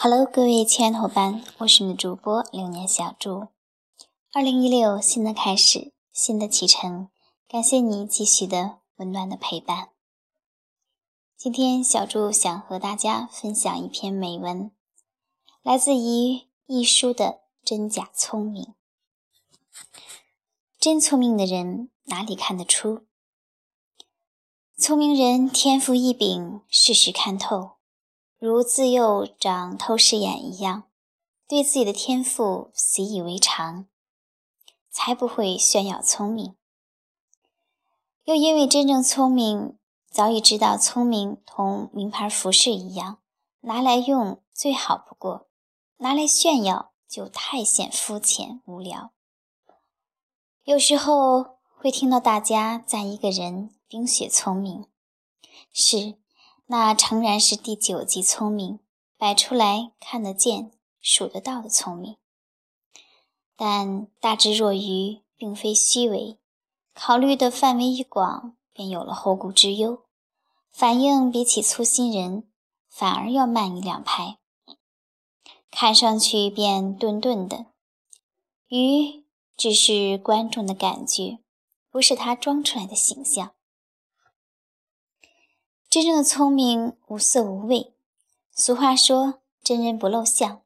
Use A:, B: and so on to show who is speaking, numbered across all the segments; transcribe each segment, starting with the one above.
A: Hello，各位亲爱的伙伴，我是你的主播流年小祝。二零一六，新的开始，新的启程，感谢你继续的温暖的陪伴。今天，小祝想和大家分享一篇美文，来自于一书的《真假聪明》。真聪明的人哪里看得出？聪明人天赋异禀，事事看透。如自幼长透视眼一样，对自己的天赋习以为常，才不会炫耀聪明。又因为真正聪明，早已知道聪明同名牌服饰一样，拿来用最好不过，拿来炫耀就太显肤浅无聊。有时候会听到大家赞一个人冰雪聪明，是。那诚然是第九级聪明，摆出来看得见、数得到的聪明。但大智若愚，并非虚伪，考虑的范围一广，便有了后顾之忧，反应比起粗心人，反而要慢一两拍，看上去便顿顿的。愚只是观众的感觉，不是他装出来的形象。真正的聪明无色无味。俗话说：“真人不露相。”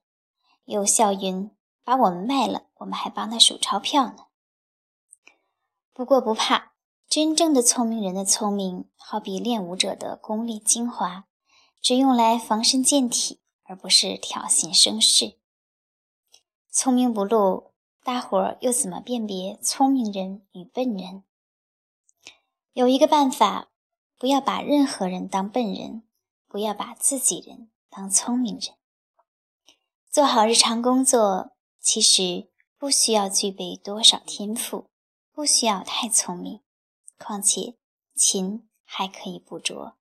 A: 有笑云：“把我们卖了，我们还帮他数钞票呢。”不过不怕，真正的聪明人的聪明，好比练武者的功力精华，只用来防身健体，而不是挑衅生事。聪明不露，大伙儿又怎么辨别聪明人与笨人？有一个办法。不要把任何人当笨人，不要把自己人当聪明人。做好日常工作，其实不需要具备多少天赋，不需要太聪明，况且勤还可以不拙。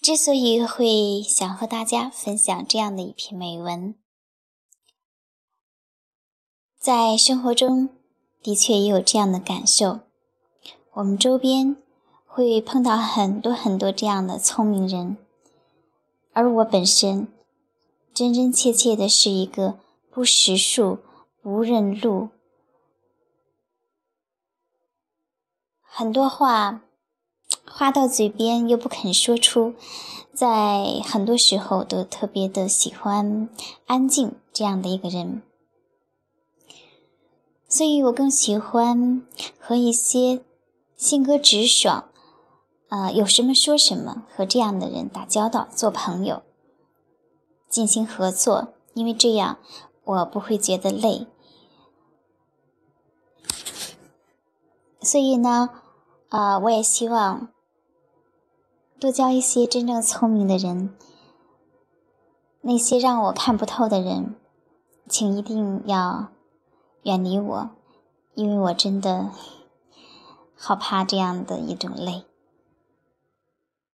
A: 之所以会想和大家分享这样的一篇美文，在生活中的确也有这样的感受。我们周边会碰到很多很多这样的聪明人，而我本身真真切切的是一个不识数、不认路，很多话话到嘴边又不肯说出，在很多时候都特别的喜欢安静这样的一个人，所以我更喜欢和一些。性格直爽，啊，有什么说什么，和这样的人打交道、做朋友、进行合作，因为这样我不会觉得累。所以呢，啊，我也希望多交一些真正聪明的人。那些让我看不透的人，请一定要远离我，因为我真的。好怕这样的一种累。